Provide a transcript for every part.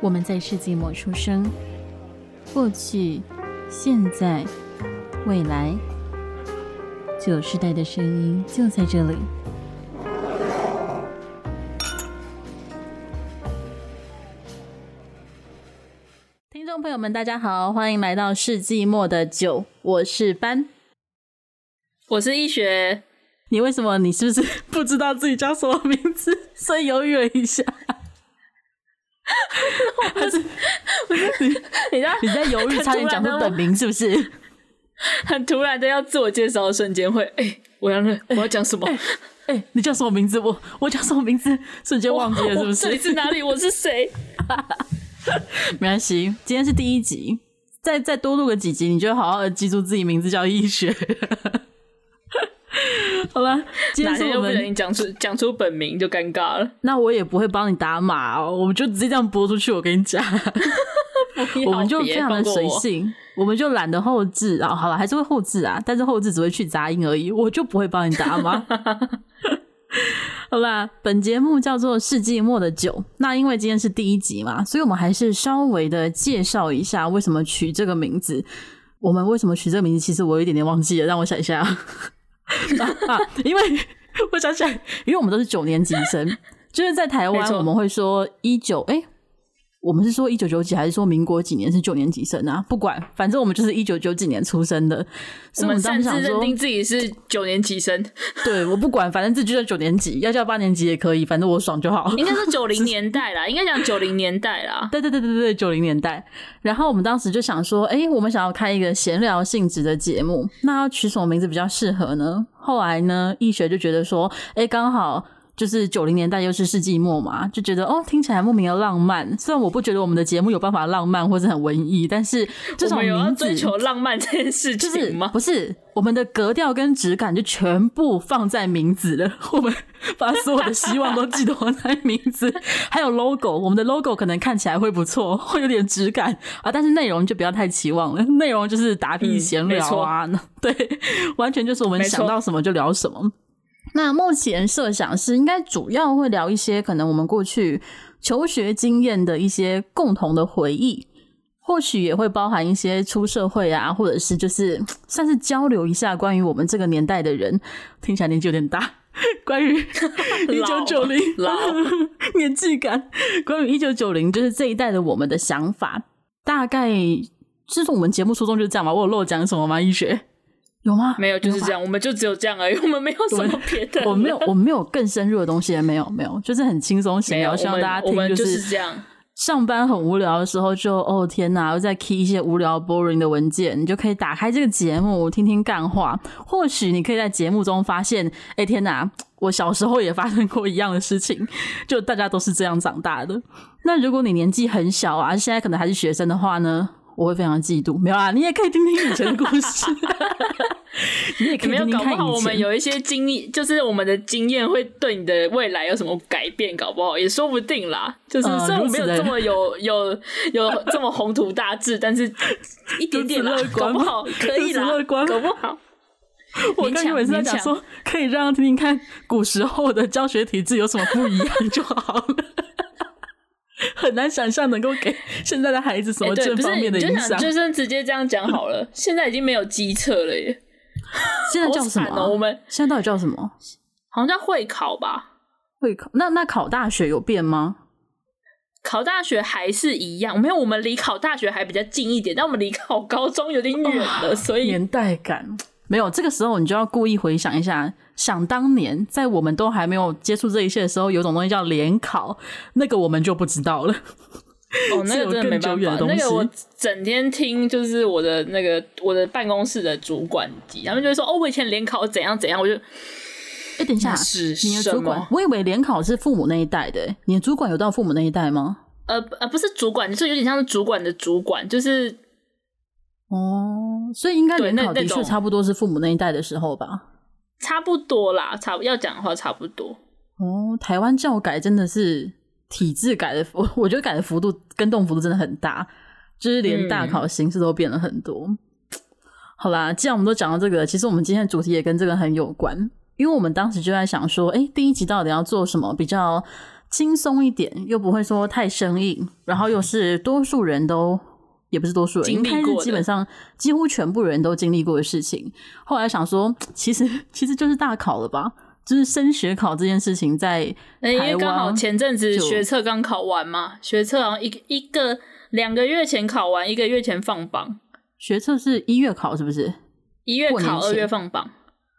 我们在世纪末出生，过去、现在、未来，九世代的声音就在这里。听众朋友们，大家好，欢迎来到世纪末的九，我是班，我是易学。你为什么？你是不是 不知道自己叫什么名字，所以犹豫了一下？还是不是你？你在你在犹豫，差点讲出本名，是不是？很突然的要自我介绍的瞬间，会哎、欸，我要我要讲什么？哎、欸欸，你叫什么名字？我我叫什么名字？瞬间忘记了，是不是？你是哪里？我是谁？没关系，今天是第一集，再再多录个几集，你就好好的记住自己名字叫易学。好了，今天是我们你讲出讲出本名就尴尬了。那我也不会帮你打码哦，我们就直接这样播出去。我跟你讲，我们就非常的随性，我，我们就懒得后置啊。好了，还是会后置啊，但是后置只会去杂音而已，我就不会帮你打码。好啦，本节目叫做《世纪末的酒》，那因为今天是第一集嘛，所以我们还是稍微的介绍一下为什么取这个名字。我们为什么取这个名字？其实我有一点点忘记了，让我想一下。啊，因为我想起来，因为我们都是九年级生，就是在台湾我们会说一九哎。我们是说一九九几，还是说民国几年是九年级生啊？不管，反正我们就是一九九几年出生的。所以我们擅自认定自己是九年级生。对，我不管，反正自己就叫九年级，要叫八年级也可以，反正我爽就好。应该是九零年代啦，应该讲九零年代啦。对对对对对，九零年代。然后我们当时就想说，哎、欸，我们想要开一个闲聊性质的节目，那要取什么名字比较适合呢？后来呢，易学就觉得说，哎、欸，刚好。就是九零年代又是世纪末嘛，就觉得哦，听起来莫名的浪漫。虽然我不觉得我们的节目有办法浪漫或者很文艺，但是至少有要追求浪漫这件事情吗？不是，我们的格调跟质感就全部放在名字了。我们把所有的希望都寄托在名字，还有 logo。我们的 logo 可能看起来会不错，会有点质感啊，但是内容就不要太期望了。内容就是打屁闲聊啊，嗯、对，完全就是我们想到什么就聊什么。那目前设想是应该主要会聊一些可能我们过去求学经验的一些共同的回忆，或许也会包含一些出社会啊，或者是就是算是交流一下关于我们这个年代的人，听起来年纪有点大，关于 一九九零 年纪感，关于一九九零就是这一代的我们的想法，大概就是我们节目初衷就是这样嘛，我有漏讲什么吗？医学？有吗？没有，就是这样。我们就只有这样而已，我们没有什么别的。我没有，我没有更深入的东西，没有，没有，就是很轻松闲聊，希望大家听。就是这样。上班很无聊的时候就，就哦天哪，又在 key 一些无聊 boring 的文件，你就可以打开这个节目听听干话。或许你可以在节目中发现，哎天哪，我小时候也发生过一样的事情，就大家都是这样长大的。那如果你年纪很小啊，现在可能还是学生的话呢？我会非常嫉妒，没有啊，你也可以听听以前的故事，你也可以听听看以前。没有，搞不好我们有一些经验，就是我们的经验会对你的未来有什么改变，搞不好也说不定啦。就是虽然我没有这么有有有 这么宏图大志，但是一点点乐观，搞不好可以啦，乐观，搞不好。我刚才每次在讲说，可以让他听听看古时候的教学体制有什么不一样就好了。很难想象能够给现在的孩子什么正方面的影响，欸，就算直接这样讲好了。现在已经没有机测了耶，现在叫什么？我们现在到底叫什么？好像叫会考吧？会考？那那考大学有变吗？考大学还是一样？没有，我们离考大学还比较近一点，但我们离考高中有点远了，所以年代感。没有，这个时候你就要故意回想一下，想当年在我们都还没有接触这一切的时候，有种东西叫联考，那个我们就不知道了。哦，那个真的没办法。那个我整天听，就是我的那个我的办公室的主管级，他们就会说：“哦，我以前联考怎样怎样。”我就，哎，等一下，是你的主管？我以为联考是父母那一代的，你的主管有到父母那一代吗？呃呃，不是主管，就是有点像是主管的主管，就是。哦，所以应该联考的确差不多是父母那一代的时候吧？差不多啦，差要讲的话差不多。哦，台湾教改真的是体制改的，我 我觉得改的幅度跟动幅度真的很大，就是连大考形式都变了很多。嗯、好啦，既然我们都讲到这个，其实我们今天的主题也跟这个很有关，因为我们当时就在想说，哎、欸，第一集到底要做什么比较轻松一点，又不会说太生硬，然后又是多数人都也不是多数人，应该是基本上几乎全部人都经历过的事情。后来想说，其实 其实就是大考了吧，就是升学考这件事情在台湾，因为刚好前阵子学测刚考完嘛，学测好像一一个两个月前考完，一个月前放榜。学测是一月考是不是？一月考，二月放榜。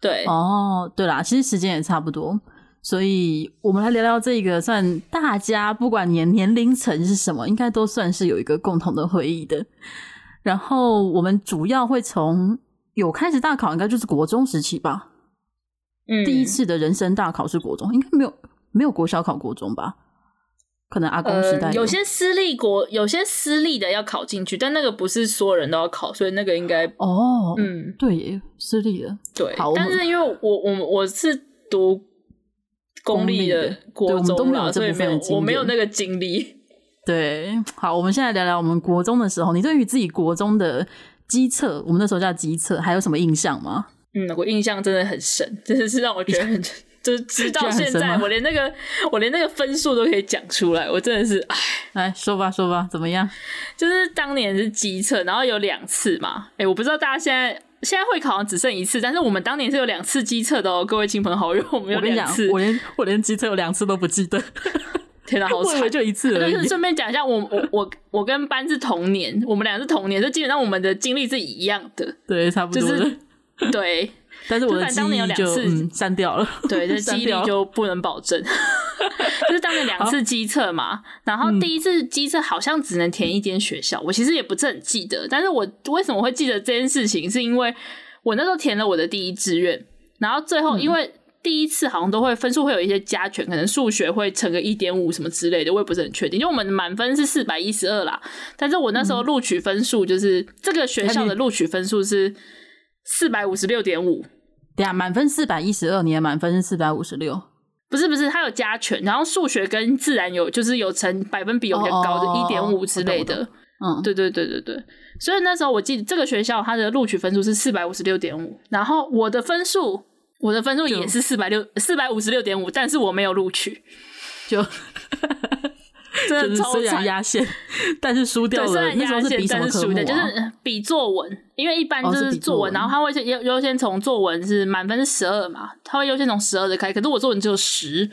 对，哦，对啦，其实时间也差不多。所以我们来聊聊这个，算大家不管年年龄层是什么，应该都算是有一个共同的回忆的。然后我们主要会从有开始大考，应该就是国中时期吧。嗯，第一次的人生大考是国中，应该没有没有国小考国中吧？可能阿公时代有，呃，有些私立国，有些私立的要考进去，但那个不是所有人都要考，所以那个应该哦，嗯，对耶，私立的对。好，但是因为我我我是读。公立的国中没有，所以没有，我没有那个经历。对，好，我们现在聊聊我们国中的时候，你对于自己国中的机测，我们那时候叫机测，还有什么印象吗？嗯，我印象真的很深，真的是让我觉得很，就是直到现在，我连那个我连那个分数都可以讲出来，我真的是，哎，来说吧说吧，怎么样？就是当年是机测，然后有两次嘛，哎，我不知道大家现在。现在会考好像只剩一次，但是我们当年是有两次机测的哦，各位亲朋好友，我们有两次。我连我连机测有两次都不记得，天哪，好惨，就一次而已。顺便讲一下，我我我我跟班是同年，我们俩是同年，就基本上我们的经历是一样的，对，差不多，就是对。但是我的记忆就删掉了，对，这记忆力就不能保证。就是当了两次机测嘛，然后第一次机测好像只能填一间学校，我其实也不是很记得。但是我为什么会记得这件事情，是因为我那时候填了我的第一志愿，然后最后因为第一次好像都会分数会有一些加权，可能数学会乘个一点五什么之类的，我也不是很确定。因为我们满分是四百一十二啦，但是我那时候录取分数就是这个学校的录取分数是四百五十六点五。对啊，满分四百一十二，你的满分是四百五十六。不是不是，它有加权，然后数学跟自然有就是有成百分比有点高的一点五之类的。嗯，对对对对对。所以那时候我记得这个学校它的录取分数是四百五十六点五，然后我的分数我的分数也是四百六四百五十六点五，但是我没有录取，就。真的超惨，压线，但是输掉了。虽然压线，是比？但是输的就是比作文，因为一般就是作文，然后他会先优优先从作文是满分是十二嘛，他会优先从十二的开，可是我作文只有十，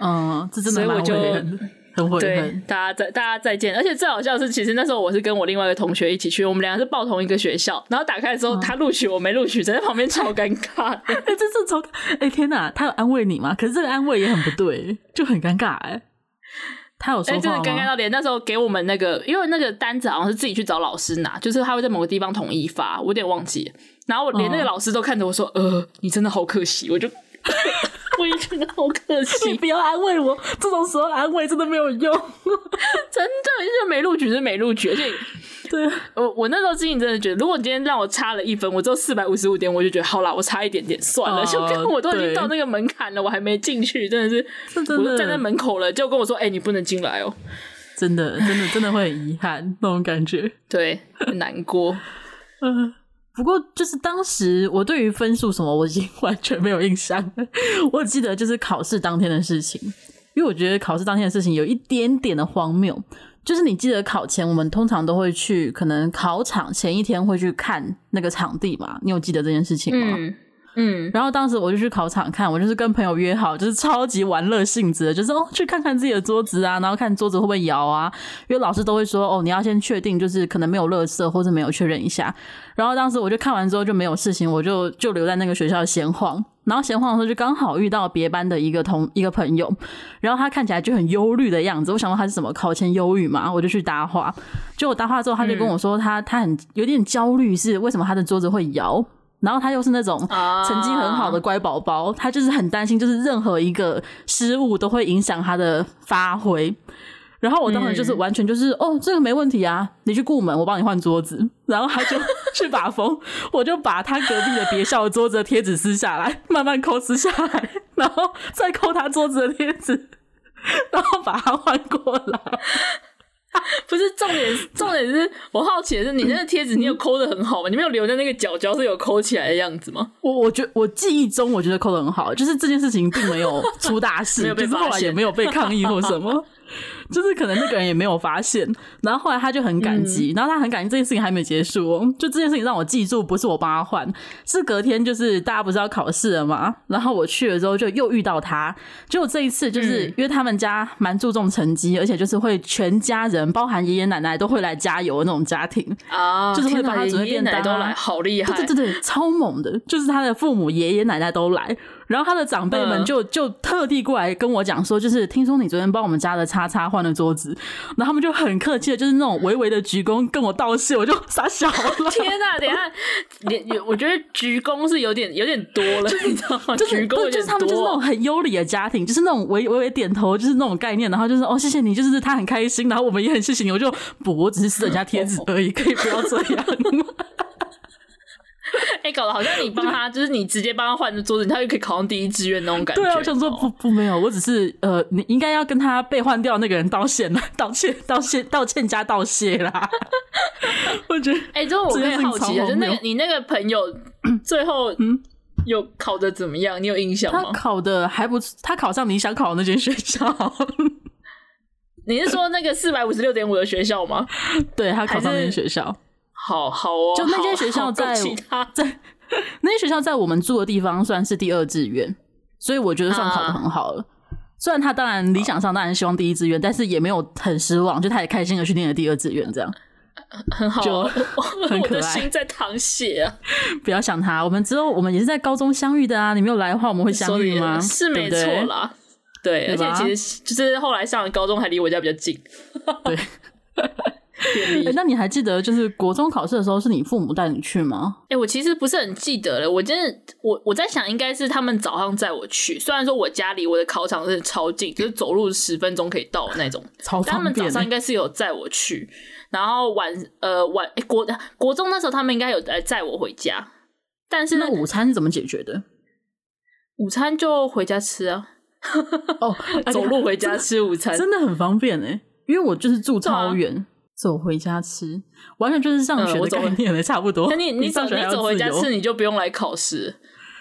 嗯，这真的蛮悔恨，很悔恨。大家再大家再见。而且最好笑的是，其实那时候我是跟我另外一个同学一起去，我们两个是报同一个学校，然后打开的时候，他录取我没录取，在旁边超尴尬。哎、欸，这是超哎、欸、天哪，他有安慰你吗？可是这个安慰也很不对，就很尴尬哎。他有说话吗？哎、欸，真的尴尬到连那时候给我们那个，因为那个单子好像是自己去找老师拿，就是他会在某个地方统一发，我有点忘记。然后我连那个老师都看着我说：“嗯、呃，你真的好可惜。”我就，我也觉得好可惜。你不要安慰我，这种时候安慰真的没有用，真的，就是没录取是没录取，而且。对，我我那时候心里真的觉得，如果你今天让我差了一分，我只有四百五十五点，我就觉得好啦，我差一点点算了。就跟我都已经到那个门槛了，我还没进去，真的是，我就站在门口了，就跟我说：“哎、欸，你不能进来哦。”真的，真的，真的会很遗憾那种感觉，对，很难过。嗯，不过就是当时我对于分数什么，我已经 完全没有印象。我记得就是考试当天的事情，因为我觉得考试当天的事情有一点点的荒谬。就是你记得考前，我们通常都会去，可能考场前一天会去看那个场地嘛？你有记得这件事情吗？嗯。然后当时我就去考场看，我就是跟朋友约好，就是超级玩乐性质的，就是哦去看看自己的桌子啊，然后看桌子会不会摇啊。因为老师都会说哦，你要先确定，就是可能没有垃圾或者没有确认一下。然后当时我就看完之后就没有事情，我就就留在那个学校闲晃。然后闲晃的时候，就刚好遇到别班的一个同一个朋友，然后他看起来就很忧虑的样子。我想说他是什么考前忧郁嘛，我就去搭话。就我搭话之后，他就跟我说他、嗯、他很有点焦虑，是为什么他的桌子会摇？然后他又是那种成绩很好的乖宝宝，他就是很担心，就是任何一个失误都会影响他的发挥。然后我当时就是完全就是、嗯、哦，这个没问题啊，你去顾门，我帮你换桌子。然后他就去把风，我就把他隔壁的别校的桌子的贴纸撕下来，慢慢抠撕下来，然后再抠他桌子的贴纸，然后把它换过来。不是重点，重点是我好奇的是，你那个贴纸你有抠的很好吗？你没有留在那个角角是有抠起来的样子吗？我我觉我记忆中我觉得抠的很好，就是这件事情并没有出大事，没有被发现，就是后来也没有被抗议或什么。就是可能那个人也没有发现，然后后来他就很感激，嗯、然后他很感激这件事情还没结束哦。就这件事情让我记住，不是我帮他换，是隔天就是大家不是要考试了嘛，然后我去了之后就又遇到他，就这一次就是因为他们家蛮注重成绩，而且就是会全家人包含爷爷奶奶都会来加油的那种家庭啊，就是会帮他准备便当，爷爷奶奶都来，好厉害，对对对对，超猛的，就是他的父母爷爷奶奶都来。然后他的长辈们就就特地过来跟我讲说，就是听说你昨天帮我们家的叉叉换了桌子，然后他们就很客气的，就是那种微微的鞠躬跟我道谢，我就傻笑了。天哪，等一下，你我觉得鞠躬是有点有点多了，你知道吗？就是鞠躬就是他们就是那种很优礼的家庭，就是那种微微微点头，就是那种概念，然后就是哦谢谢你，就是他很开心，然后我们也很谢谢你，我就不，我只是撕人家贴纸而已，可以不要这样吗？哎、欸，搞得好像你帮他，就是你直接帮他换的桌子，他就可以考上第一志愿那种感觉。对啊，我想说不不没有，我只是呃，你应该要跟他被换掉那个人道歉 了，道歉道歉道歉加道谢啦。我觉得，哎、欸，之后我可以好奇啊，就那个你那个朋友 最后嗯有考的怎么样？你有印象吗？他考的还不错，他考上你想考的那间学校。你是说那个四百五十六点五的学校吗？对，他考上那间学校。好好哦，就那间学校在其他在那间学校在我们住的地方算是第二志愿，所以我觉得算考的很好了。啊、虽然他当然理想上当然希望第一志愿，但是也没有很失望，就他也开心的去念了第二志愿，这样很好，就很可爱。我的心在淌血啊！不要想他，我们之后我们也是在高中相遇的啊！你没有来的话，我们会相遇吗？是没错啦，对，对，对，而且其实就是后来上了高中还离我家比较近，对。那你还记得就是国中考试的时候是你父母带你去吗？哎、欸，我其实不是很记得了。我真的，我我在想，应该是他们早上载我去。虽然说我家离我的考场是超近，就是走路十分钟可以到那种，他们早上应该是有载我去，然后晚呃晚、欸、国国中那时候他们应该有来载我回家。但是那午餐是怎么解决的？午餐就回家吃啊。哦，走路回家吃午餐真的很方便哎，因为我就是住超远。走回家吃，完全就是上学的概念了，差不多。那你你走你走回家吃，你就不用来考试。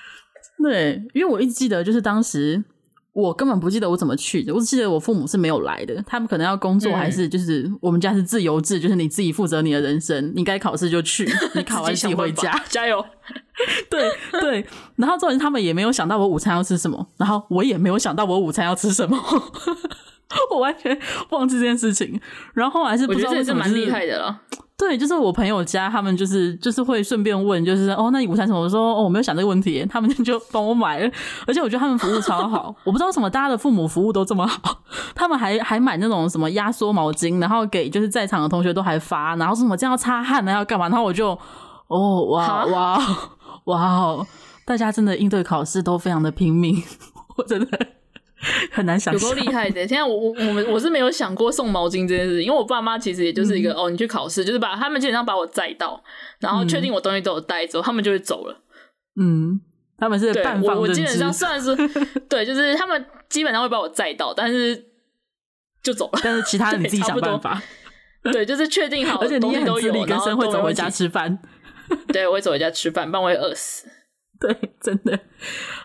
对，因为我一直记得，就是当时我根本不记得我怎么去的，我只记得我父母是没有来的，他们可能要工作，还是就是我们家是自由制，就是你自己负责你的人生，你该考试就去，你考完自己回家，加油。对对，然后重点是他们也没有想到我午餐要吃什么，然后我也没有想到我午餐要吃什么。我完全忘记这件事情，然后后来是不知道为什么、就是，是蛮厉害的了。对，就是我朋友家，他们就是就是会顺便问，就是哦，那你午餐什么？我说哦，我没有想这个问题，他们 就帮我买了。而且我觉得他们服务超好，我不知道为什么大家的父母服务都这么好，他们还还买那种什么压缩毛巾，然后给就是在场的同学都还发，然后什么这样要擦汗呢，要干嘛？然后我就哦哇哇哇，大家真的应对考试都非常的拼命，我真的。很难想象，有多厉害的！现在我我我们我是没有想过送毛巾这件事情，因为我爸妈其实也就是一个、嗯、哦，你去考试就是把他们基本上把我载到，然后确定我东西都有带走，他们就会走了。嗯，他们是半放我，我基本上算是 对，就是他们基本上会把我载到，但是就走了。但是其他人你自己 想办法。对，就是确定好，而且你也很自力更生，会走回家吃饭。对，我会走回家吃饭，不然我会饿死。对，真的，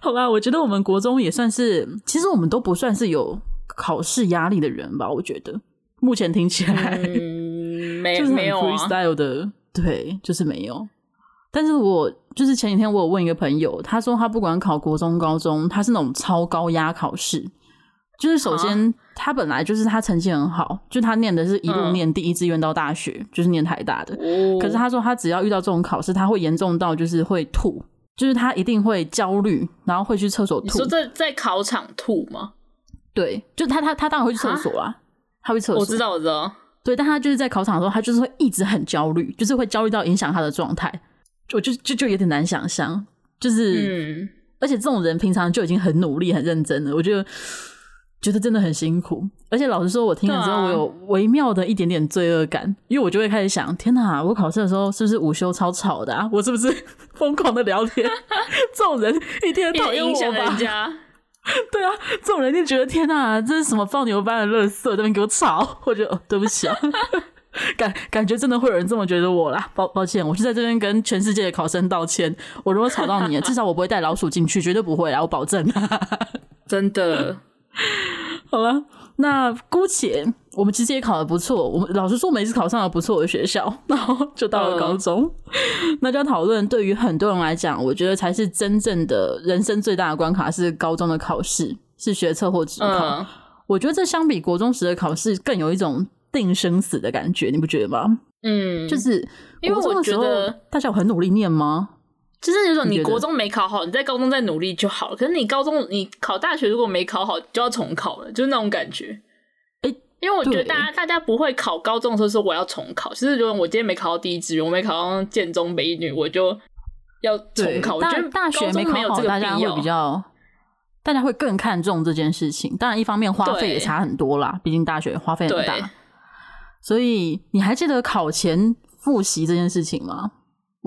好吧，我觉得我们国中也算是，其实我们都不算是有考试压力的人吧。我觉得目前听起来，嗯，没就是很没有 freestyle 的，啊，对，就是没有。但是我就是前几天我有问一个朋友，他说他不管考国中、高中，他是那种超高压考试。就是首先，他本来就是他成绩很好，就他念的是一路念第一志愿到大学，嗯，就是念台大的。可是他说他只要遇到这种考试，他会严重到就是会吐。就是他一定会焦虑，然后会去厕所吐。你说在在考场吐吗？对，就他他他当然会去厕所啊，他会厕所。我知道，我知道。对，但他就是在考场的时候，他就是会一直很焦虑，就是会焦虑到影响他的状态。我就就就有点难想象，就是，嗯，而且这种人平常就已经很努力、很认真了，我觉得。觉得真的很辛苦，而且老实说，我听了之后，我有微妙的一点点罪恶感，啊，因为我就会开始想：天哪，我考试的时候是不是午休超吵的啊？我是不是 疯狂的聊天？这种人一定很讨厌我吧？对啊，这种人一定觉得天哪，这是什么放牛班的垃圾，在那边给我吵，我觉得哦，对不起啊。感感觉真的会有人这么觉得我啦，抱抱歉，我是在这边跟全世界的考生道歉。我如果吵到你，至少我不会带老鼠进去，绝对不会啦，我保证。真的，好了，那姑且我们其实也考的不错，我们老实说，每次考上了不错的学校，然后就到了高中，嗯、那就要讨论。对于很多人来讲，我觉得才是真正的人生最大的关卡是高中的考试，是学测或职考。嗯、我觉得这相比国中时的考试更有一种。定生死的感觉，你不觉得吗？嗯，就是因为我觉得大家有很努力念吗？就是有种你国中没考好，你在高中再努力就好了。可是你高中你考大学如果没考好，就要重考了，就是那种感觉。哎、欸，因为我觉得大家大家不会考高中的时候说我要重考，就是如果我今天没考到第一志愿，我没考上建中美女，我就要重考。我觉得大学没考好，大家会比较，大家会更看重这件事情。当然，一方面花费也差很多啦，毕竟大学花费很大。所以你还记得考前复习这件事情吗？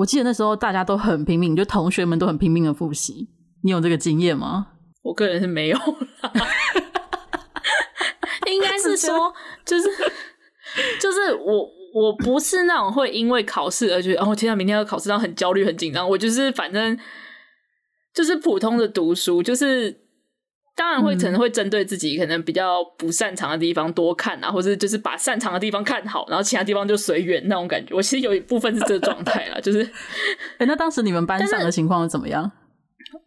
我记得那时候大家都很拼命，就同学们都很拼命的复习。你有这个经验吗？我个人是没有啦，应该是说，就是就是我我不是那种会因为考试而觉得哦，天啊，明天要考试，然后很焦虑、很紧张。我就是反正就是普通的读书，就是。当然会可能会针对自己可能比较不擅长的地方多看啊，或者就是把擅长的地方看好，然后其他地方就随缘那种感觉。我其实有一部分是这个状态啦，就是，哎，那当时你们班上的情况是怎么样？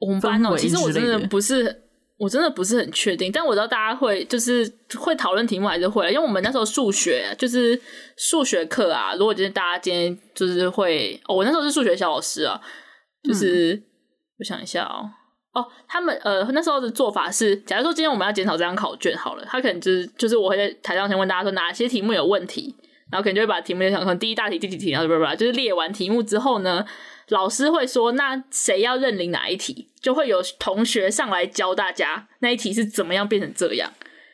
我们班哦，其实我真的不是，我真的不是很确定，但我知道大家会就是会讨论题目还是会，因为我们那时候数学就是数学课啊，如果今天大家今天就是会，哦，我那时候是数学小老师啊，就是、嗯、我想一下哦。哦，他们呃那时候的做法是，假如说今天我们要检讨这张考卷好了，他可能就是就是我会在台上先问大家说哪些题目有问题，然后可能就会把题目列上，可能第一大题、第几题，然后叭叭就是列完题目之后呢，老师会说那谁要认领哪一题，就会有同学上来教大家那一题是怎么样变成这样，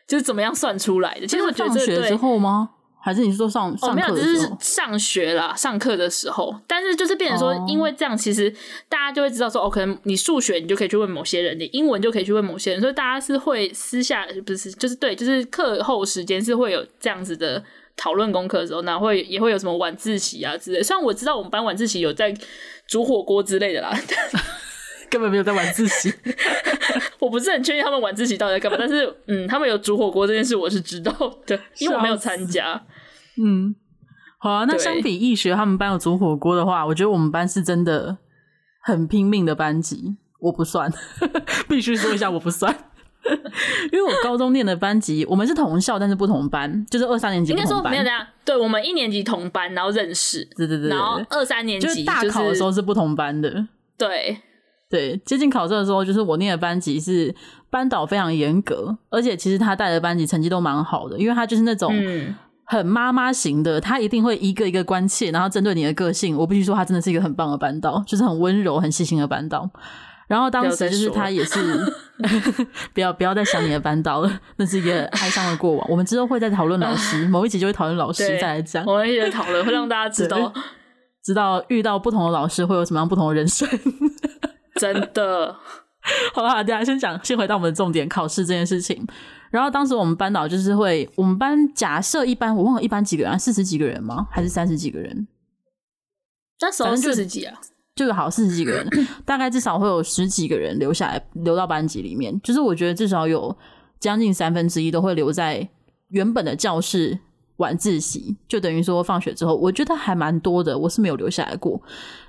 就是怎么样算出来的。其实我觉得这学之后吗？还是你说上上课的时候？哦，没有，就是上学啦，上课的时候。但是就是变成说，因为这样，其实大家就会知道说，哦，可能你数学你就可以去问某些人，你英文就可以去问某些人，所以大家是会私下不是就是对，就是课后时间是会有这样子的讨论功课的时候，那会也会有什么晚自习啊之类。虽然我知道我们班晚自习有在煮火锅之类的啦，根本没有在晚自习。我不是很确定他们晚自习到底在干嘛，但是嗯，他们有煮火锅这件事我是知道的，因为我没有参加。嗯，好啊。那相比易学他们班有煮火锅的话，我觉得我们班是真的很拼命的班级。我不算，必须说一下我不算，因为我高中念的班级，我们是同校，但是不同班，就是二三年级。应该说没有这样，对，我们一年级同班，然后认识，对对对，然后二三年级、就是、大考的时候是不同班的。对对，接近考试的时候，就是我念的班级是班导非常严格，而且其实他带的班级成绩都蛮好的，因为他就是那种。嗯很妈妈型的，他一定会一个一个关切，然后针对你的个性。我必须说，他真的是一个很棒的班导，就是很温柔、很细心的班导。然后当时就是他也是，不要 不要再想你的班导了，那是一个哀伤的过往。我们之后会再讨论老师，某一集就会讨论老师再来讲。我们一直讨论，会让大家知道，知道遇到不同的老师会有什么样不同的人生。真的，好吧，大家先讲，先回到我们的重点，考试这件事情。然后当时我们班导就是会，我们班假设一班，我忘了一班几个人，四十几个人吗？还是三十几个人？那时候四十几啊，就有好四十几个人，大概至少会有十几个人留下来，留到班级里面。就是我觉得至少有将近三分之一都会留在原本的教室晚自习，就等于说放学之后，我觉得还蛮多的。我是没有留下来过。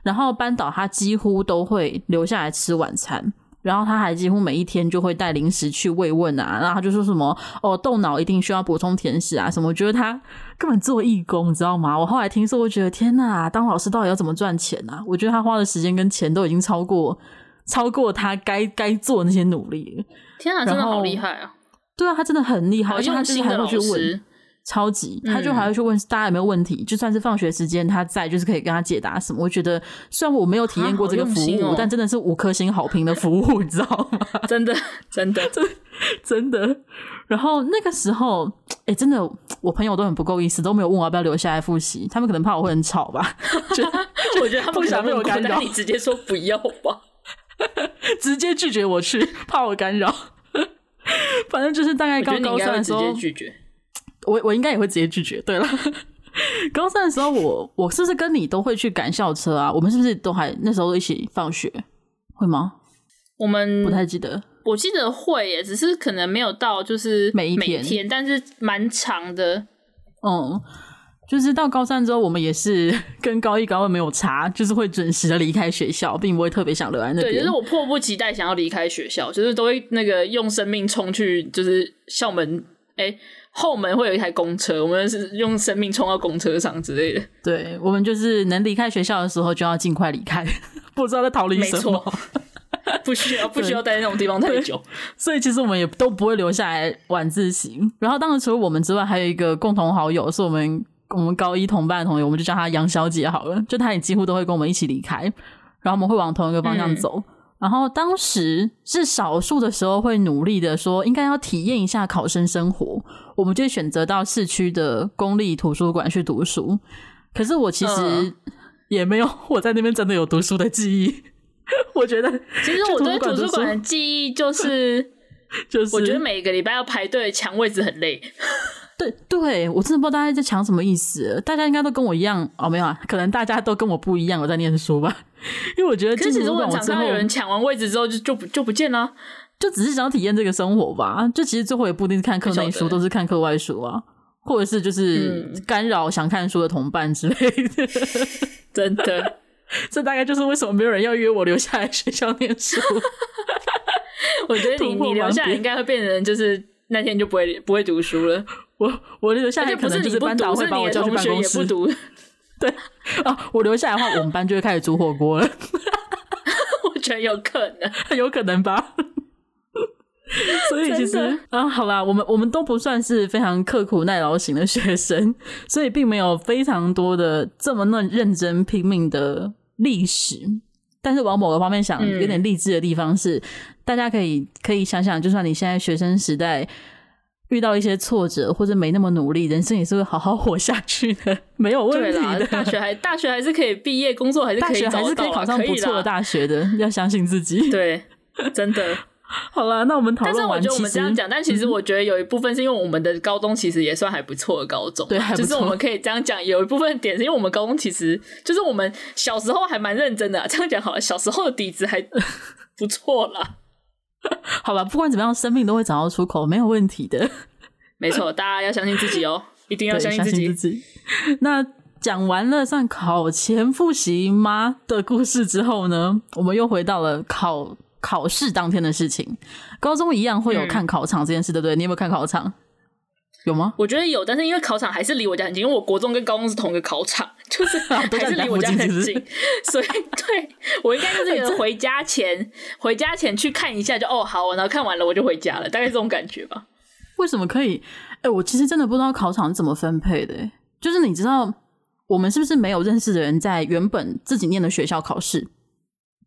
然后班导他几乎都会留下来吃晚餐。然后他还几乎每一天就会带零食去慰问啊，然后他就说什么哦，动脑一定需要补充甜食啊什么。我觉得他根本做义工，你知道吗？我后来听说，我觉得天呐，当老师到底要怎么赚钱啊？我觉得他花的时间跟钱都已经超过超过他该该做那些努力了。天啊，真的好厉害啊！对啊，他真的很厉害，而且他真的还会去问。超级，他就还会去问大家有没有问题，嗯、就算是放学时间他在，就是可以跟他解答什么。我觉得虽然我没有体验过这个服务，哦、但真的是五颗星好评的服务，你知道吗？真的，真的，真真的。然后那个时候，哎、欸，真的，我朋友都很不够意思，都没有问我要不要留下来复习。他们可能怕我会很吵吧？就我觉得他们不想被我干扰，你直接说不要吧，直接拒绝我去，怕我干扰。反正就是大概高高三的时候直接拒绝。我我应该也会直接拒绝。对了，高三的时候我，我我是不是跟你都会去赶校车啊？我们是不是都还那时候一起放学？会吗？我们不太记得，我记得会耶，只是可能没有到就是每一天，天，但是蛮长的。嗯，就是到高三之后，我们也是 跟高一高二没有差，就是会准时的离开学校，并不会特别想留在那边。对，就是我迫不及待想要离开学校，就是都会那个用生命冲去，就是校门哎。欸后门会有一台公车，我们是用生命冲到公车上之类的。对，我们就是能离开学校的时候就要尽快离开，不知道在逃离什么。不需要，不需要待在那种地方太久。所以其实我们也都不会留下来晚自习。然后当时除了我们之外，还有一个共同好友，是我们我们高一同班的同学，我们就叫她杨小姐好了。就她也几乎都会跟我们一起离开，然后我们会往同一个方向走。嗯然后当时是少数的时候会努力的说，应该要体验一下考生生活，我们就选择到市区的公立图书馆去读书。可是我其实也没有我在那边真的有读书的记忆。我觉得，其实我对图书馆的记忆就是，就是我觉得每个礼拜要排队抢位置很累。对 对，我真的不知道大家在抢什么意思。大家应该都跟我一样哦，没有啊，可能大家都跟我不一样，我在念书吧。因为我觉得，其实我常常有人抢完位置之后就就不就不见了，就只是想要体验这个生活吧。就其实最后也不一定是看课内书，都是看课外书啊，或者是就是干扰想看书的同伴之类的。嗯、真的，这大概就是为什么没有人要约我留下来学校念书。我觉得你你留下来应该会变成就是那天就不会不会读书了。我我留下来可能就是班导会把我叫去办公室。读 对啊，我留下来的话，我们班就会开始煮火锅了。我觉得有可能，有可能吧。所以其实啊，好啦，我们我们都不算是非常刻苦耐劳型的学生，所以并没有非常多的这么那认真拼命的历史。但是往某个方面想，有点励志的地方是，嗯、大家可以可以想想，就算你现在学生时代。遇到一些挫折或者没那么努力，人生也是会好好活下去的，没有问题的。大学还 大学还是可以毕业，工作还是可以找到，还是可以考上不错的大学的，要相信自己。对，真的。好了，那我们讨论完。但是我觉得我们这样讲，但其实我觉得有一部分是因为我们的高中其实也算还不错的高中，对，就是我们可以这样讲，有一部分点是因为我们高中其实就是我们小时候还蛮认真的啊，这样讲好了，小时候的底子还不错啦。好吧，不管怎么样，生命都会找到出口，没有问题的。没错，大家要相信自己哦，一定要相信自己。自己那讲完了上考前复习吗的故事之后呢，我们又回到了考考试当天的事情。高中一样会有看考场这件事，对不对？你有没有看考场？有吗？我觉得有，但是因为考场还是离我家很近，因为我国中跟高中是同一个考场，就是 还是离我家很近，所以对我应该就是回家前回家前去看一下就，就哦好，然后看完了我就回家了，大概这种感觉吧。为什么可以？哎、欸，我其实真的不知道考场是怎么分配的。就是你知道，我们是不是没有认识的人在原本自己念的学校考试？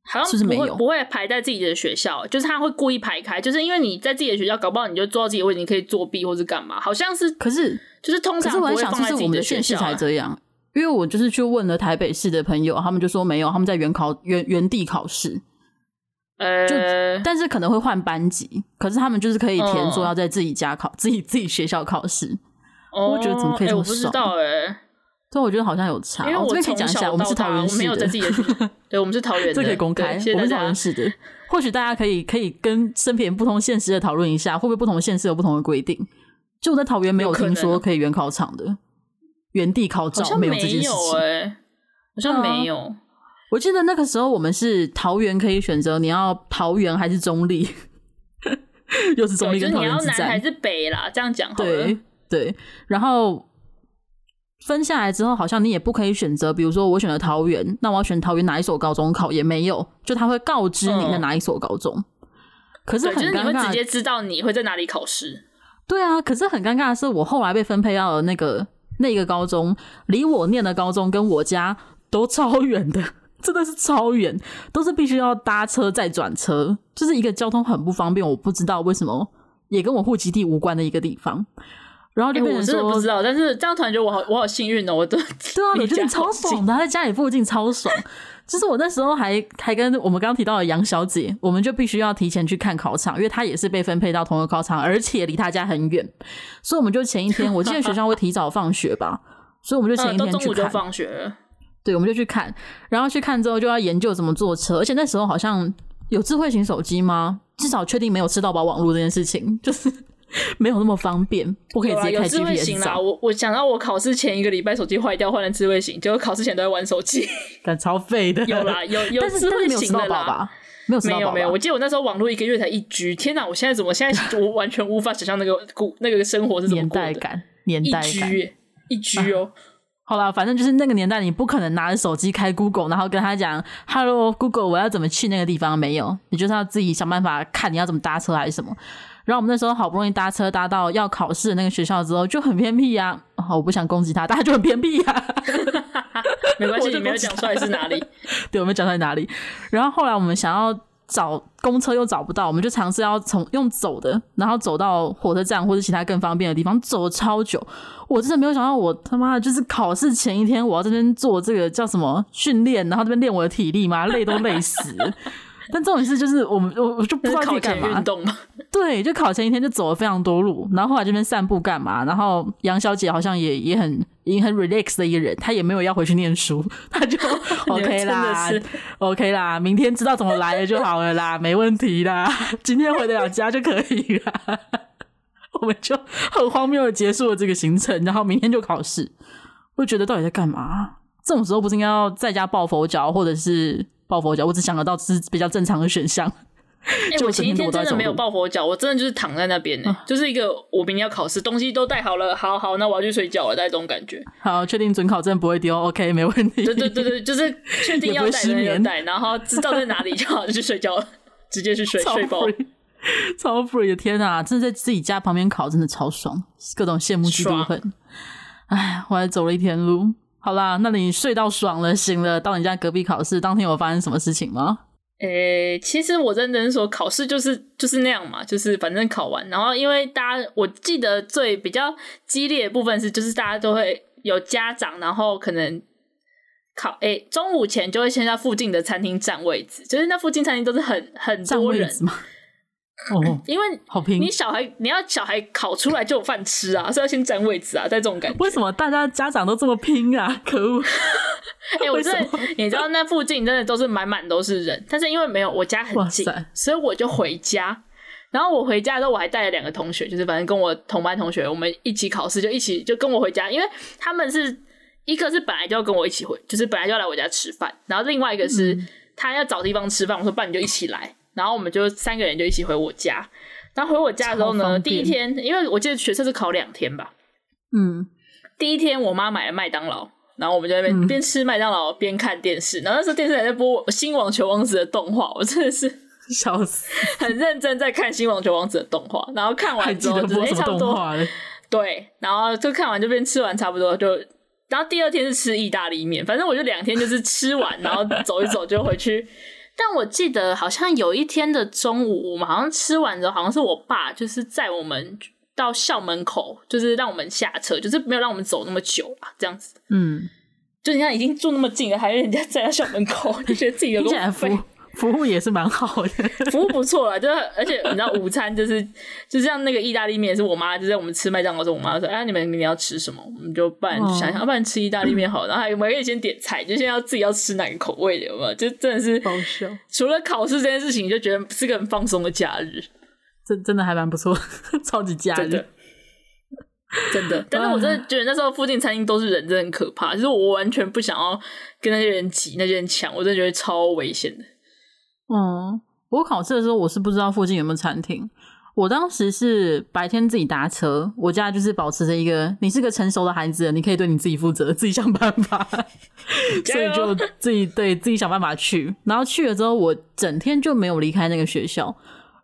好像是不会不会排在自己的学校，就是他会故意排开，就是因为你在自己的学校，搞不好你就坐到自己的位置，你可以作弊或是干嘛。好像是，可是就是通常不会放在自己的学校才这样。因为我就是去问了台北市的朋友，他们就说没有，他们在原考原原地考试。呃，就但是可能会换班级，可是他们就是可以填说要在自己家考，嗯、自己自己学校考试。哦，我觉得怎么可以这么爽？欸、我不知道哎，所以我觉得好像有差。因为我这边可以讲一下，我们是桃园市的，没有在自己的学校。对，我们是桃园的，这可以公开。我们是桃园市的，或许大家可以可以跟身边不同县市的讨论一下，会不会不同县市有不同的规定？就我在桃园没有听说可以原考场的，原地考照没有这件事情。哎，好像没有。我记得那个时候我们是桃园可以选择你要桃园还是中立，又是中立跟桃园之战，就是、南还是北啦？这样讲对对。然后分下来之后，好像你也不可以选择，比如说我选了桃园，那我要选桃园哪一所高中考也没有，就他会告知你在哪一所高中。嗯、可是很尴尬，就是、你会直接知道你会在哪里考试。对啊，可是很尴尬的是，我后来被分配到了那个那个高中，离我念的高中跟我家都超远的。真的是超远，都是必须要搭车再转车，就是一个交通很不方便。我不知道为什么，也跟我户籍地无关的一个地方。然后就变成说、欸、我真的不知道，但是这样突然觉得我好，我好幸运哦！我都 对啊，你觉得超爽的，他在家里附近超爽。就是我那时候还还跟我们刚刚提到的杨小姐，我们就必须要提前去看考场，因为她也是被分配到同一个考场，而且离她家很远，所以我们就前一天，我记得学校会提早放学吧。所以我们就前一天去看。嗯、中午就放学了。对，我们就去看，然后去看之后就要研究怎么坐车，而且那时候好像有智慧型手机吗？至少确定没有吃到饱网络这件事情，就是 没有那么方便，不可以直接开 GPS 有智慧型啦。我我想到我考试前一个礼拜手机坏掉，换了智慧型，结果考试前都在玩手机，但超废的。有啦，有有智慧型的啦。没有没有没有，我记得我那时候网络一个月才一 G，天哪！我现在怎么现在 我完全无法想象那个古那个生活是怎么过的？年代感，年代感，一 G 一 G 哦。好啦，反正就是那个年代，你不可能拿着手机开 Google，然后跟他讲 “Hello Google”，我要怎么去那个地方？没有，你就是要自己想办法看你要怎么搭车还是什么。然后我们那时候好不容易搭车搭到要考试的那个学校之后，就很偏僻呀、我不想攻击他，大家就很偏僻呀、啊。没关系，你没有讲出来是哪里？对，我没有讲出来哪里。然后后来我们想要。找公车又找不到，我们就尝试要从用走的，然后走到火车站或者其他更方便的地方，走了超久。我真的没有想到，我他妈的就是考试前一天，我要这边做这个叫什么训练，然后这边练我的体力嘛，累都累死。但这种事就是我们我我就不知道可以干嘛。运动嘛，对，就考前一天就走了非常多路，然后后来这边散步干嘛？然后杨小姐好像也也很也很 relax 的一个人，她也没有要回去念书，她就 OK 啦，OK 啦，明天知道怎么来了就好了啦，没问题啦，今天回得了家就可以了。我们就很荒谬的结束了这个行程，然后明天就考试。我觉得到底在干嘛？这种时候不是应该要在家抱佛脚，或者是？抱佛脚，我只想得到是比较正常的选项。哎、欸，我前一天真的没有抱佛脚，我真的就是躺在那边呢、啊，就是一个我明天要考试，东西都带好了，好好，那我要去睡觉了，带这种感觉。好，确定准考证不会丢，OK，没问题。对对对对，就是确定 要带就带，然后知道在哪里就好，就去睡觉了，直接去睡睡饱。超 free 的天啊，真的在自己家旁边考，真的超爽，各种羡慕嫉妒恨。哎，我还走了一天路。好啦，那你睡到爽了，醒了，到你家隔壁考试当天有发生什么事情吗？诶、欸，其实我认真说，考试就是就是那样嘛，就是反正考完，然后因为大家，我记得最比较激烈的部分是，就是大家都会有家长，然后可能考诶、欸，中午前就会先在附近的餐厅占位置，就是那附近餐厅都是很很多人。哦，因为好拼，你小孩你要小孩考出来就有饭吃啊，所以要先占位置啊，在这种感觉。为什么大家家长都这么拼啊？可恶！哎、欸，我真的，你知道那附近真的都是满满都是人，但是因为没有我家很近，所以我就回家。然后我回家的时候，我还带了两个同学，就是反正跟我同班同学，我们一起考试，就一起就跟我回家，因为他们是一个是本来就要跟我一起回，就是本来就要来我家吃饭，然后另外一个是、嗯、他要找地方吃饭，我说不然你就一起来。然后我们就三个人就一起回我家。然后回我家的时候呢，第一天，因为我记得学测是考两天吧。嗯。第一天我妈买了麦当劳，然后我们就在那边边吃麦当劳边看电视。然后那时候电视还在播《新网球王子》的动画，我真的是 笑死，很认真在看《新网球王子》的动画。然后看完之后，就哎，差不多。对，然后就看完就边吃完，差不多就。然后第二天是吃意大利面，反正我就两天就是吃完，然后走一走就回去。但我记得好像有一天的中午，我们好像吃完之后，好像是我爸就是载我们到校门口，就是让我们下车，就是没有让我们走那么久啊，这样子。嗯，就人家已经住那么近了，还是人家载到校门口，就觉得自己有多废。服务也是蛮好的，服务不错了，就是而且你知道午餐就是就像那个意大利面，是我妈就在我们吃麦当劳的时候，我妈说：“哎、啊，你们你们要吃什么？”我们就不然想想，要、哦、不然吃意大利面好。然后还我们可以先点菜，就先要自己要吃哪个口味的，有没有？就真的是好笑。除了考试这件事情，就觉得是个很放松的假日，真真的还蛮不错，超级假日，真的。真的，但是我真的觉得那时候附近餐厅都是人，真的很可怕。就是我完全不想要跟那些人挤，那些人抢，我真的觉得超危险的。嗯，我考试的时候我是不知道附近有没有餐厅。我当时是白天自己搭车，我家就是保持着一个你是个成熟的孩子，你可以对你自己负责，自己想办法，所以就自己对自己想办法去。然后去了之后，我整天就没有离开那个学校。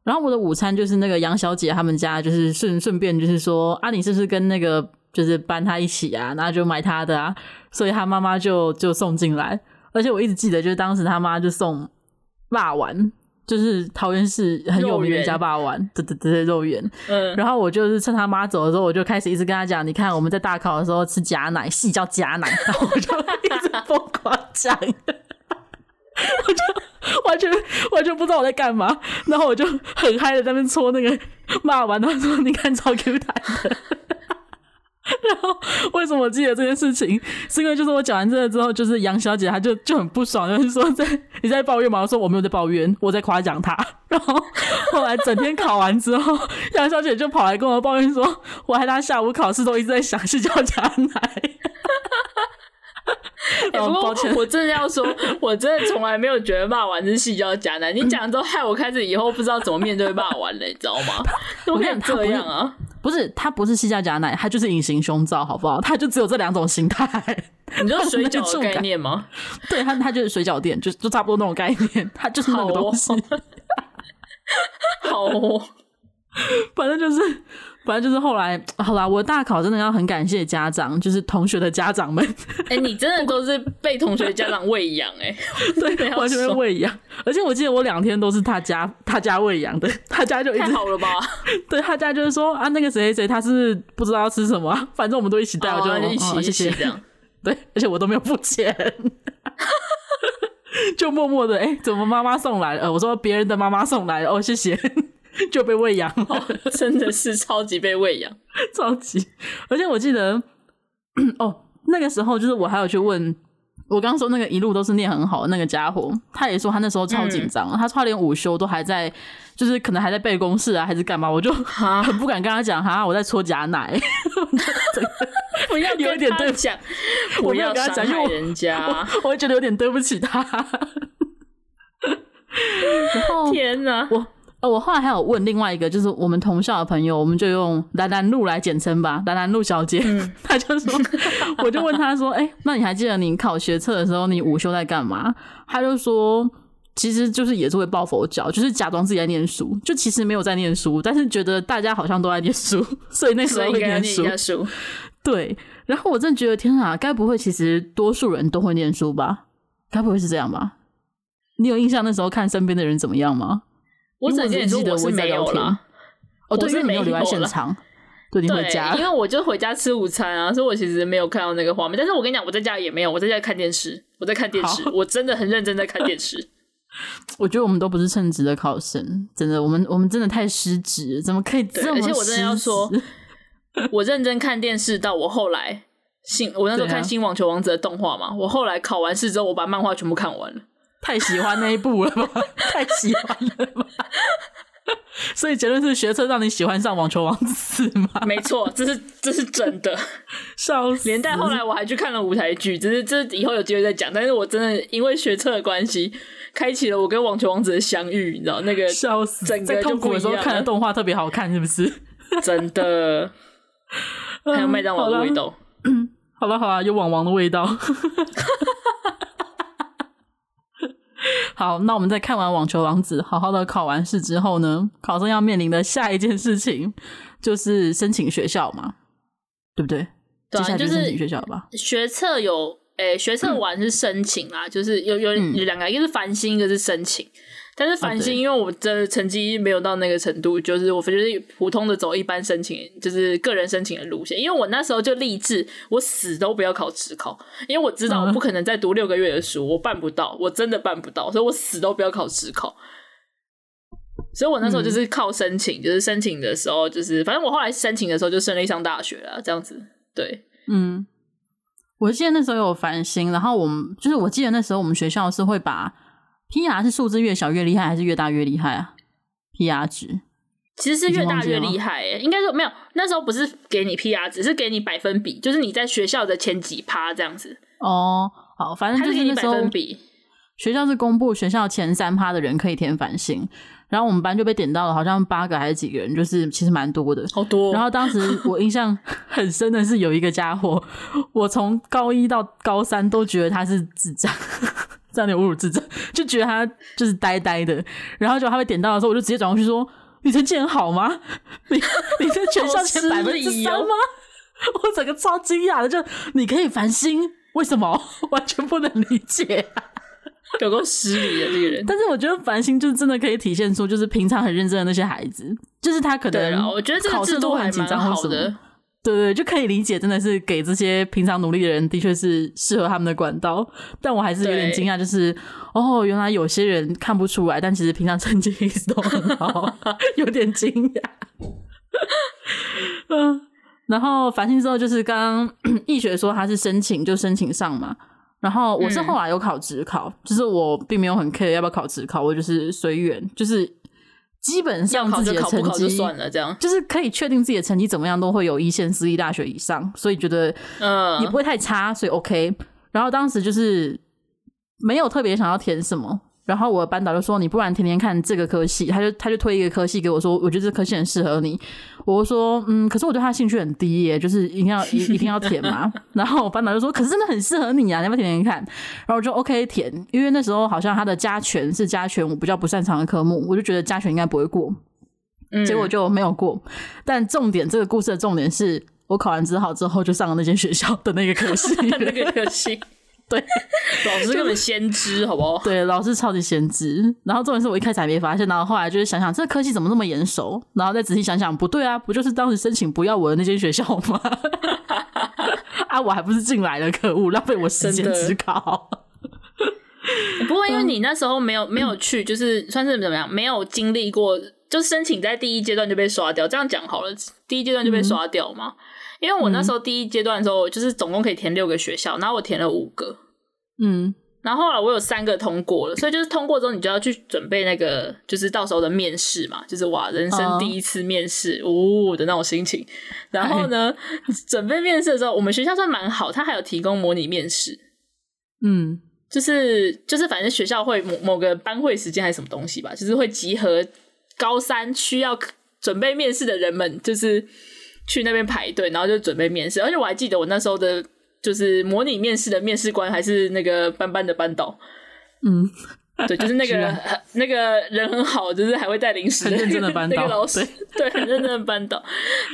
然后我的午餐就是那个杨小姐他们家，就是顺顺便就是说啊，你是不是跟那个就是搬他一起啊？然后就买他的啊，所以他妈妈就就送进来。而且我一直记得，就是当时他妈就送。霸丸就是桃园市很有名的一家霸丸，对对对，肉圆。嗯，然后我就是趁他妈走的时候，我就开始一直跟他讲：“你看我们在大考的时候吃假奶，戏叫假奶。”然后我就一直疯狂讲，我就完全完全不知道我在干嘛。然后我就很嗨的在那边搓那个骂完，他说：“你看超 Q 弹的。”然后为什么我记得这件事情？是因为就是我讲完这个之后，就是杨小姐她就就很不爽，就是说在你在抱怨嘛？我说我没有在抱怨，我在夸奖她。然后后来整天考完之后，杨小姐就跑来跟我抱怨说，我害她下午考试都一直在想矽胶夹奶。欸、不过我真的要说，我真的从来没有觉得骂完是细胶夹奶。你讲之后，害我开始以后不知道怎么面对骂完了，你知道吗？我跟你这样啊，不是，它不是西加夹奶，它就是隐形胸罩，好不好？它就只有这两种形态。你知道水饺的 概念吗？对，它它就是水饺店，就就差不多那种概念，它就是那个东西。好、哦，好哦、反正就是。反正就是后来，好啦，我大考真的要很感谢家长，就是同学的家长们。哎、欸，你真的都是被同学家长喂养哎，对，完全被喂养。而且我记得我两天都是他家他家喂养的，他家就一直太好了吧？对他家就是说啊，那个谁谁他是不知道要吃什么，反正我们都一起带，我就一起、哦、谢谢这样。对，而且我都没有付钱，就默默的哎、欸，怎么妈妈送来了？呃、我说别人的妈妈送来了，哦，谢谢。就被喂养了，真的是超级被喂养，超级！而且我记得，哦，那个时候就是我还有去问我刚刚说那个一路都是念很好的那个家伙，他也说他那时候超紧张，嗯、他差点午休都还在，就是可能还在背公式啊，还是干嘛？我就很不敢跟他讲哈，我在搓假奶，不要有一点对不起，我要跟他讲，因为人家我，我会觉得有点对不起他。然后天哪，我。哦，我后来还有问另外一个，就是我们同校的朋友，我们就用兰兰露来简称吧，兰兰露小姐。嗯、他就说，我就问他说，哎、欸，那你还记得你考学测的时候，你午休在干嘛？他就说，其实就是也是会抱佛脚，就是假装自己在念书，就其实没有在念书，但是觉得大家好像都在念书，所以那时候会念书。对，然后我真的觉得，天啊，该不会其实多数人都会念书吧？该不会是这样吧？你有印象那时候看身边的人怎么样吗？我只记得我是没有了，哦，对，我是没有留在现场，对，你回家，因为我就回家吃午餐啊，所以我其实没有看到那个画面。但是我跟你讲，我在家也没有，我在家看电视，我在看电视，我真的很认真在看电视。我觉得我们都不是称职的考生，真的，我们我们真的太失职，怎么可以这么？而且我真的要说，我认真看电视到我后来新，我那时候看新网球王子的动画嘛，我后来考完试之后，我把漫画全部看完了。太喜欢那一部了吧？太喜欢了吧？所以结论是学车让你喜欢上网球王子吗？没错，这是这是真的。笑死！连带后来我还去看了舞台剧，只是这以后有机会再讲。但是我真的因为学车的关系，开启了我跟网球王子的相遇。你知道那个笑死，整个在痛苦的时候看的动画特别好看，是不是？真的，还有麦当劳的味道。好了好了，有网王的味道。好，那我们在看完网球王子，好好的考完试之后呢，考生要面临的下一件事情就是申请学校嘛，对不对？对啊，接下来就是申请学校吧。学测有，诶、欸，学测完是申请啦，嗯、就是有有有两个，一个是繁星，一个是申请。但是繁星，因为我的成绩没有到那个程度，就是我就是普通的走一般申请，就是个人申请的路线。因为我那时候就立志，我死都不要考职考，因为我知道我不可能再读六个月的书，我办不到，我真的办不到，所以我死都不要考职考。所以我那时候就是靠申请，就是申请的时候，就是反正我后来申请的时候就顺利上大学了，这样子。对，嗯，我记得那时候有繁星，然后我们就是我记得那时候我们学校是会把。PR 是数字越小越厉害，还是越大越厉害啊？PR 值其实是越大越厉害，欸，应该说没有，那时候不是给你 PR 值，是给你百分比，就是你在学校的前几趴这样子。哦，好，反正就是那时候百分比，学校是公布学校前三趴的人可以填繁星，然后我们班就被点到了，好像八个还是几个人，就是其实蛮多的，好多。然后当时我印象很深的是有一个家伙，我从高一到高三都觉得他是智障。这样有点侮辱智障，就觉得他就是呆呆的，然后就他被点到的时候，我就直接转过去说：“你成绩很好吗？你 你在全校前百分之三吗？” 我整个超惊讶的，就你可以繁星，为什么？完全不能理解，有够失礼的这个人。但是我觉得繁星就真的可以体现出，就是平常很认真的那些孩子，就是他可能我觉得这个制度还蛮好的。对对，就可以理解，真的是给这些平常努力的人，的确是适合他们的管道。但我还是有点惊讶，就是哦，原来有些人看不出来，但其实平常成绩 一直都很好，有点惊讶。嗯，然后繁星之后就是刚刚 易学说他是申请就申请上嘛，然后我是后来有考职考，嗯、就是我并没有很 care 要不要考职考，我就是随缘，就是基本上自己的成绩就算了，这样就是可以确定自己的成绩怎么样都会有一线私立大学以上，所以觉得嗯也不会太差，所以 OK。然后当时就是没有特别想要填什么。然后我的班导就说：“你不然天天看这个科系。”他就他就推一个科系给我说：“我觉得这科系很适合你。”我就说：“嗯，可是我对他兴趣很低耶，就是一定要 一一定要填嘛。”然后我班导就说：“可是真的很适合你啊，你要不要填填看？”然后我就 OK 填，因为那时候好像他的加权是加权我比较不擅长的科目，我就觉得加权应该不会过，嗯、结果就没有过。但重点，这个故事的重点是我考完指考之后就上了那间学校的那个科系，那个科系。对，老师根本先知，好不好？对，老师超级先知。然后重点是我一开始还没发现，然后后来就是想想这个科技怎么那么眼熟，然后再仔细想想，不对啊，不就是当时申请不要我的那间学校吗？啊，我还不是进来了，可恶，浪费我时间指考。不过因为你那时候没有没有去，就是算是怎么样，没有经历过，就申请在第一阶段就被刷掉。这样讲好了，第一阶段就被刷掉嘛。嗯因为我那时候第一阶段的时候，就是总共可以填六个学校，然后我填了五个，嗯，然后后来我有三个通过了，所以就是通过之后，你就要去准备那个，就是到时候的面试嘛，就是哇，人生第一次面试，呜、哦、的那种心情。然后呢，准备面试的时候，我们学校算蛮好，他还有提供模拟面试，嗯，就是就是反正学校会某某个班会时间还是什么东西吧，就是会集合高三需要准备面试的人们，就是。去那边排队，然后就准备面试。而且我还记得我那时候的，就是模拟面试的面试官还是那个班班的班导。嗯，对，就是那个 那个人很好，就是还会带零食的那个，很认真的班导，那个老师，对，对，很认真的班导。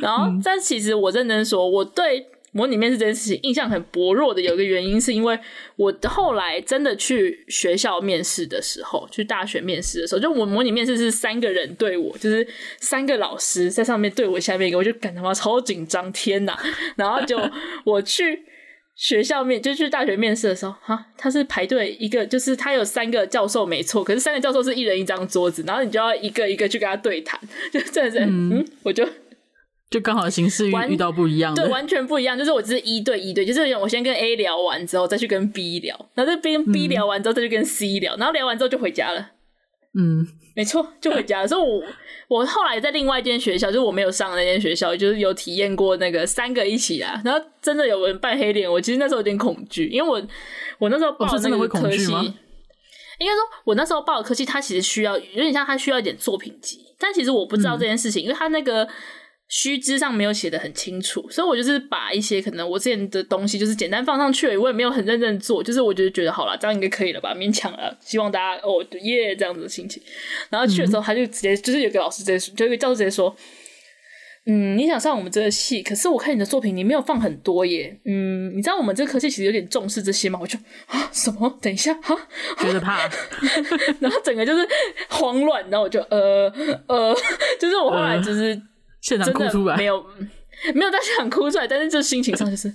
然后，嗯、但其实我认真说，我对。模拟面试这件事情印象很薄弱的，有一个原因是因为我后来真的去学校面试的时候，去大学面试的时候，就我模拟面试是三个人对我，就是三个老师在上面对我下面一个，我就感他妈超紧张，天哪！然后就我去学校面，就去大学面试的时候，哈，他是排队一个，就是他有三个教授没错，可是三个教授是一人一张桌子，然后你就要一个一个去跟他对谈，就真的是，嗯，嗯，我就。就刚好形式遇遇到不一样的，对，完全不一样。就是我只是一对一对，就是我先跟 A 聊完之后，再去跟 B 聊，然后再跟 B 聊完之后，再去跟 C 聊，然后聊完之后就回家了。嗯，没错，就回家了。所以我我后来在另外一间学校，就是我没有上的那间学校，就是有体验过那个三个一起啦。然后真的有人扮黑脸，我其实那时候有点恐惧，因为我我那时候报的那个科系，应该说我那时候报的科技，它其实需要有点像它需要一点作品集，但其实我不知道这件事情，嗯、因为它那个。须知上没有写的很清楚，所以我就是把一些可能我之前的东西就是简单放上去了，我也没有很认真做，就是我就是觉得好了，这样应该可以了吧，勉强了，希望大家哦耶、yeah, 这样子的心情。然后去的时候，他就直接就是有个老师直接说，就有个教授直接说，嗯，你想上我们这个系，可是我看你的作品你没有放很多耶，嗯，你知道我们这个科系其实有点重视这些吗？我就啊什么？等一下哈，觉得怕，然后整个就是慌乱，然后我就呃呃，就是我后来就是。呃现场哭出来，没有没有在现场哭出来，但是这心情上就是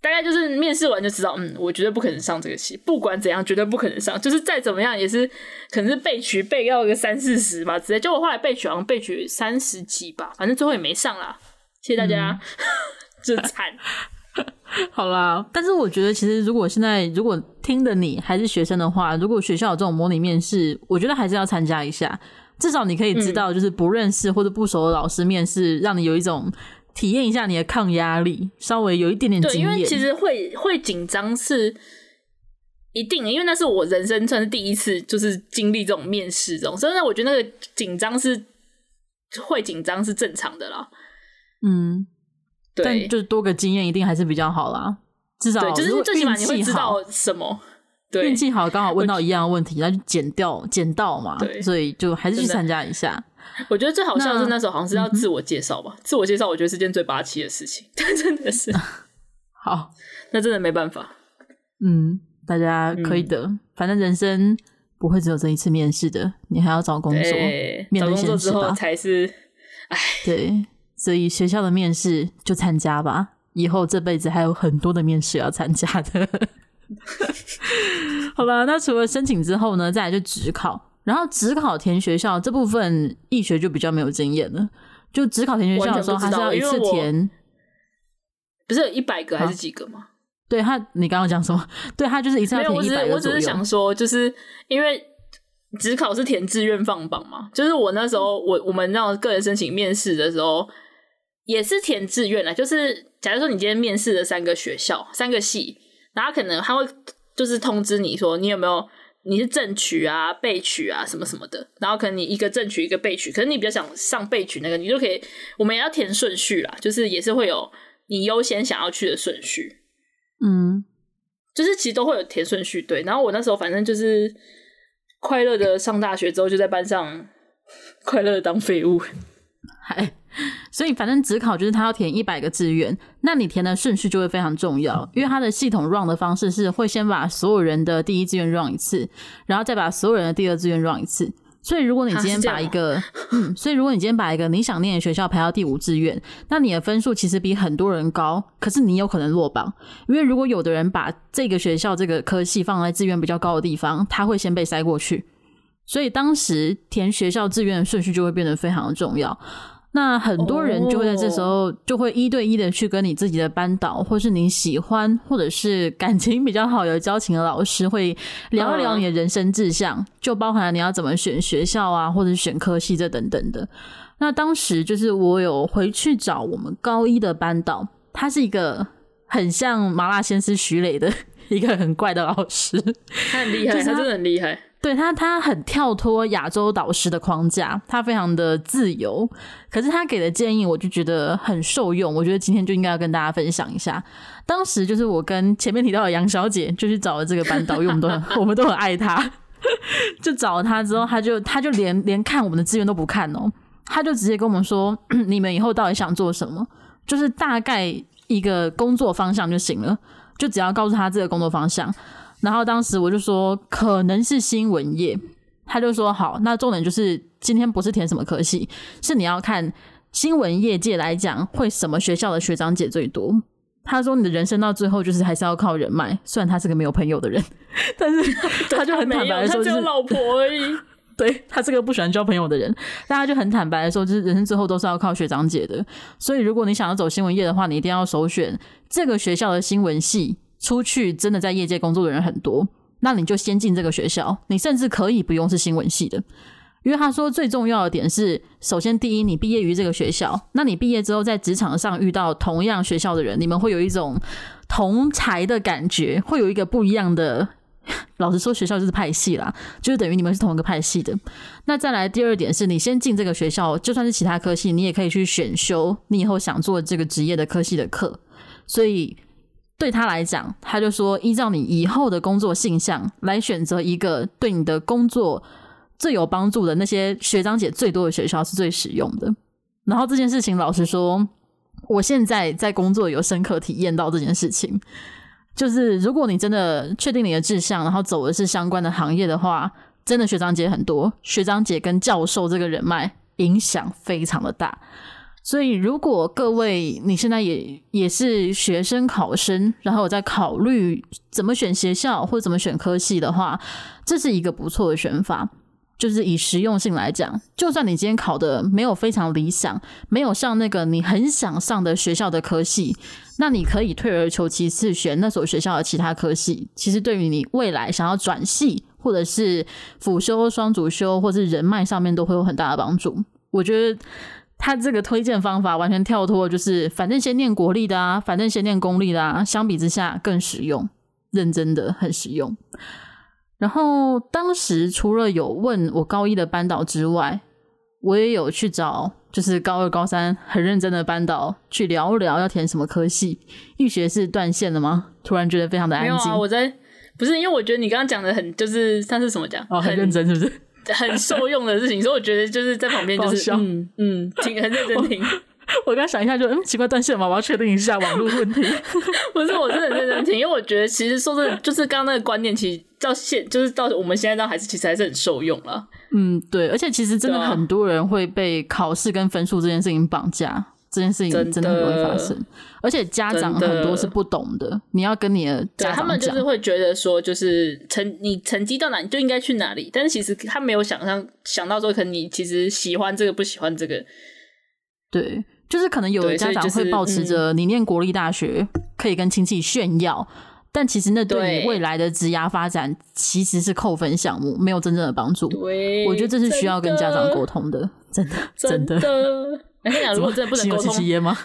大概就是面试完就知道，嗯，我绝对不可能上这个戏，不管怎样，绝对不可能上，就是再怎么样也是可能是被取被要个三四十吧，直接就我后来被取好像被取三十几吧，反正最后也没上啦。谢谢大家，真惨、嗯。好啦，但是我觉得其实如果现在如果听的你还是学生的话，如果学校有这种模拟面试，我觉得还是要参加一下。至少你可以知道，就是不认识或者不熟的老师面试，嗯、让你有一种体验一下你的抗压力，稍微有一点点经验。对，因为其实会会紧张是一定的，因为那是我人生算是第一次，就是经历这种面试这种，所以呢，我觉得那个紧张是会紧张是正常的啦。嗯，对，但就是多个经验一定还是比较好啦。至少就是最起码你会知道什么。运气好，刚好问到一样的问题，那就捡掉捡到嘛，对，所以就还是去参加一下。我觉得最好笑的是那时候好像是要自我介绍吧，嗯、自我介绍我觉得是件最霸气的事情，但真的是。好，那真的没办法。嗯，大家可以的，嗯、反正人生不会只有这一次面试的，你还要找工作，面找工作之后才是，哎，对，所以学校的面试就参加吧，以后这辈子还有很多的面试要参加的。好了，那除了申请之后呢，再来就职考。然后职考填学校这部分，易学就比较没有经验了。就职考填学校的时候，还是要一次填不是有一百个还是几个吗？对他，你刚刚讲什么？对他就是一次要填一百个我只是我只是想说，就是因为职考是填志愿放榜嘛，就是我那时候我我们让个人申请面试的时候也是填志愿啦，就是假如说你今天面试了三个学校、三个系，然后可能他会就是通知你说你有没有。你是正取啊、备取啊什么什么的，然后可能你一个正取一个备取，可是你比较想上备取那个，你就可以，我们也要填顺序啦，就是也是会有你优先想要去的顺序，嗯，就是其实都会有填顺序，对。然后我那时候反正就是快乐的上大学之后，就在班上 快乐的当废物，嗨。所以反正只考就是他要填一百个志愿，那你填的顺序就会非常重要，因为他的系统 run 的方式是会先把所有人的第一志愿 run 一次，然后再把所有人的第二志愿 run 一次。所以如果你今天把一个，嗯，所以如果你今天把一个你想念的学校排到第五志愿，那你的分数其实比很多人高，可是你有可能落榜，因为如果有的人把这个学校这个科系放在志愿比较高的地方，他会先被筛过去。所以当时填学校志愿的顺序就会变得非常的重要。那很多人就会在这时候就会一对一的去跟你自己的班导，或是你喜欢或者是感情比较好、有交情的老师，会聊一聊你的人生志向，就包含了你要怎么选学校啊，或者选科系这等等的。那当时就是我有回去找我们高一的班导，他是一个很像麻辣鲜师徐磊的一个很怪的老师，他很厉害，他真的很厉害。对他，他很跳脱亚洲导师的框架，他非常的自由。可是他给的建议，我就觉得很受用。我觉得今天就应该要跟大家分享一下。当时就是我跟前面提到的杨小姐，就去找了这个班导，因为我们都很 我们都很爱他。就找了他之后，他就他就连连看我们的资源都不看哦，他就直接跟我们说：“ 你们以后到底想做什么？就是大概一个工作方向就行了，就只要告诉他这个工作方向。”然后当时我就说可能是新闻业，他就说好，那重点就是今天不是填什么科系，是你要看新闻业界来讲会什么学校的学长姐最多。他说你的人生到最后就是还是要靠人脉，虽然他是个没有朋友的人，但是他就很坦白的说，他只有老婆而已。对，他是个不喜欢交朋友的人，大家就很坦白的说，就是人生最后都是要靠学长姐的。所以如果你想要走新闻业的话，你一定要首选这个学校的新闻系。出去真的在业界工作的人很多，那你就先进这个学校，你甚至可以不用是新闻系的，因为他说最重要的点是，首先第一，你毕业于这个学校，那你毕业之后在职场上遇到同样学校的人，你们会有一种同才的感觉，会有一个不一样的。老实说，学校就是派系啦，就是等于你们是同一个派系的。那再来第二点是，你先进这个学校，就算是其他科系，你也可以去选修你以后想做这个职业的科系的课，所以。对他来讲，他就说依照你以后的工作性向来选择一个对你的工作最有帮助的那些学长姐最多的学校是最实用的。然后这件事情，老实说，我现在在工作有深刻体验到这件事情，就是如果你真的确定你的志向，然后走的是相关的行业的话，真的学长姐很多，学长姐跟教授这个人脉影响非常的大。所以，如果各位你现在也也是学生考生，然后我在考虑怎么选学校或者怎么选科系的话，这是一个不错的选法。就是以实用性来讲，就算你今天考的没有非常理想，没有上那个你很想上的学校的科系，那你可以退而求其次选那所学校的其他科系。其实对于你未来想要转系，或者是辅修、双主修，或是人脉上面都会有很大的帮助。我觉得。他这个推荐方法完全跳脱，就是反正先念国立的啊，反正先念公立的啊，相比之下更实用，认真的很实用。然后当时除了有问我高一的班导之外，我也有去找就是高二、高三很认真的班导去聊聊要填什么科系。玉学是断线了吗？突然觉得非常的安静。没有啊，我在不是因为我觉得你刚刚讲的很就是他是什么讲哦，很认真是不是？很受用的事情，所以我觉得就是在旁边就是 嗯嗯，听很认真听。我刚想一下就，就嗯奇怪断线嘛，我要确定一下网络问题。不是，我真的很认真听，因为我觉得其实说真的，就是刚刚那个观念，其实到现就是到我们现在到还是其实还是很受用了。嗯，对，而且其实真的很多人会被考试跟分数这件事情绑架。这件事情真的很容易发生，而且家长很多是不懂的。的你要跟你的家长讲，他们就是会觉得说，就是成你成绩到哪，你就应该去哪里。但是其实他没有想象想到说，可能你其实喜欢这个，不喜欢这个。对，就是可能有的家长会抱持着你念国立大学可以跟亲戚炫耀，嗯、但其实那对你未来的职涯发展其实是扣分项目，没有真正的帮助。对，我觉得这是需要跟家长沟通的，真的真的。我跟你讲，如果真的不能沟通吗？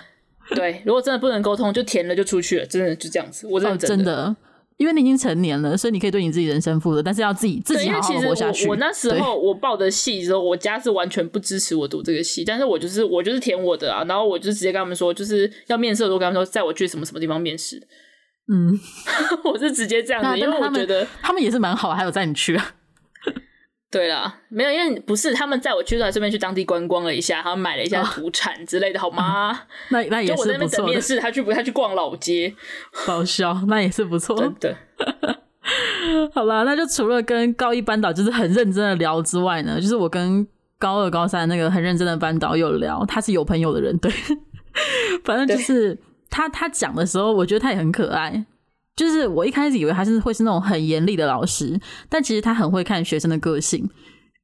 对，如果真的不能沟通，就填了就出去了，真的就这样子。我认真的。哦，真的。因为你已经成年了，所以你可以对你自己人生负责，但是要自己自己好好活下去。我，我那时候我报的系的时候，我家是完全不支持我读这个系，但是我就是我就是填我的啊，然后我就直接跟他们说，就是要面试的时候跟他们说，在我去什么什么地方面试。嗯，我是直接这样子，因为我觉得他们也是蛮好，还有载你去啊。对啦，没有，因为不是他们载我去，还顺便去当地观光了一下，他们买了一下土产之类的，哦、好吗？那那也是不错的。就我在那边等面试，他去不他去逛老街，搞笑，那也是不错。真的。好了，那就除了跟高一班导就是很认真的聊之外呢，就是我跟高二、高三那个很认真的班导有聊，他是有朋友的人，对，反正就是他他讲的时候，我觉得他也很可爱。就是我一开始以为他是会是那种很严厉的老师，但其实他很会看学生的个性。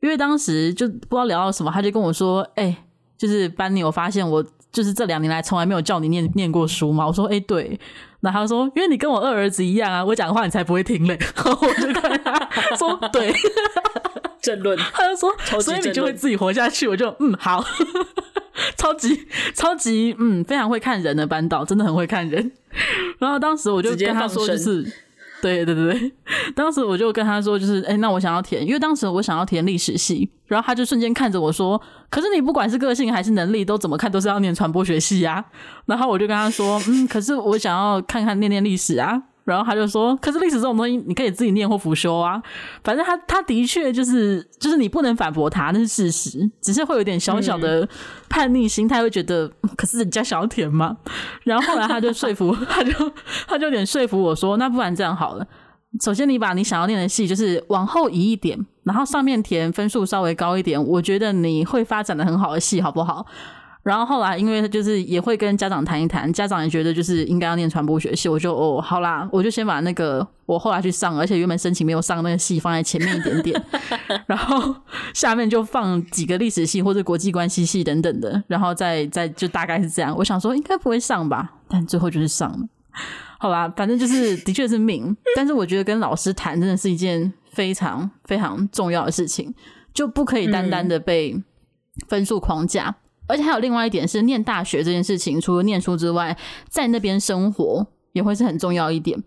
因为当时就不知道聊到什么，他就跟我说：“哎、欸，就是班里，我发现我就是这两年来从来没有叫你念念过书嘛。”我说：“哎、欸，对。”然后他说：“因为你跟我二儿子一样啊，我讲的话你才不会听嘞。”然后我就看他说：“对。”正论，他就说：“所以你就会自己活下去。”我就嗯好，超级超级嗯非常会看人的班导，真的很会看人。然后当时我就跟他说，就是，对对对对，当时我就跟他说，就是，哎，那我想要填，因为当时我想要填历史系，然后他就瞬间看着我说，可是你不管是个性还是能力，都怎么看都是要念传播学系呀。然后我就跟他说，嗯，可是我想要看看念念历史啊。然后他就说：“可是历史这种东西，你可以自己念或辅修啊。反正他他的确就是就是你不能反驳他，那是事实。只是会有点小小的叛逆心态，会觉得、嗯、可是人家想要填吗？然后后来他就说服，他就他就有点说服我说：那不然这样好了，首先你把你想要念的系就是往后移一点，然后上面填分数稍微高一点，我觉得你会发展的很好的系，好不好？”然后后来，因为就是也会跟家长谈一谈，家长也觉得就是应该要念传播学系，我就哦，好啦，我就先把那个我后来去上，而且原本申请没有上那个系放在前面一点点，然后下面就放几个历史系或者国际关系系等等的，然后再再就大概是这样。我想说应该不会上吧，但最后就是上了。好吧，反正就是的确是命，但是我觉得跟老师谈真的是一件非常非常重要的事情，就不可以单单的被分数框架。而且还有另外一点是，念大学这件事情，除了念书之外，在那边生活也会是很重要一点。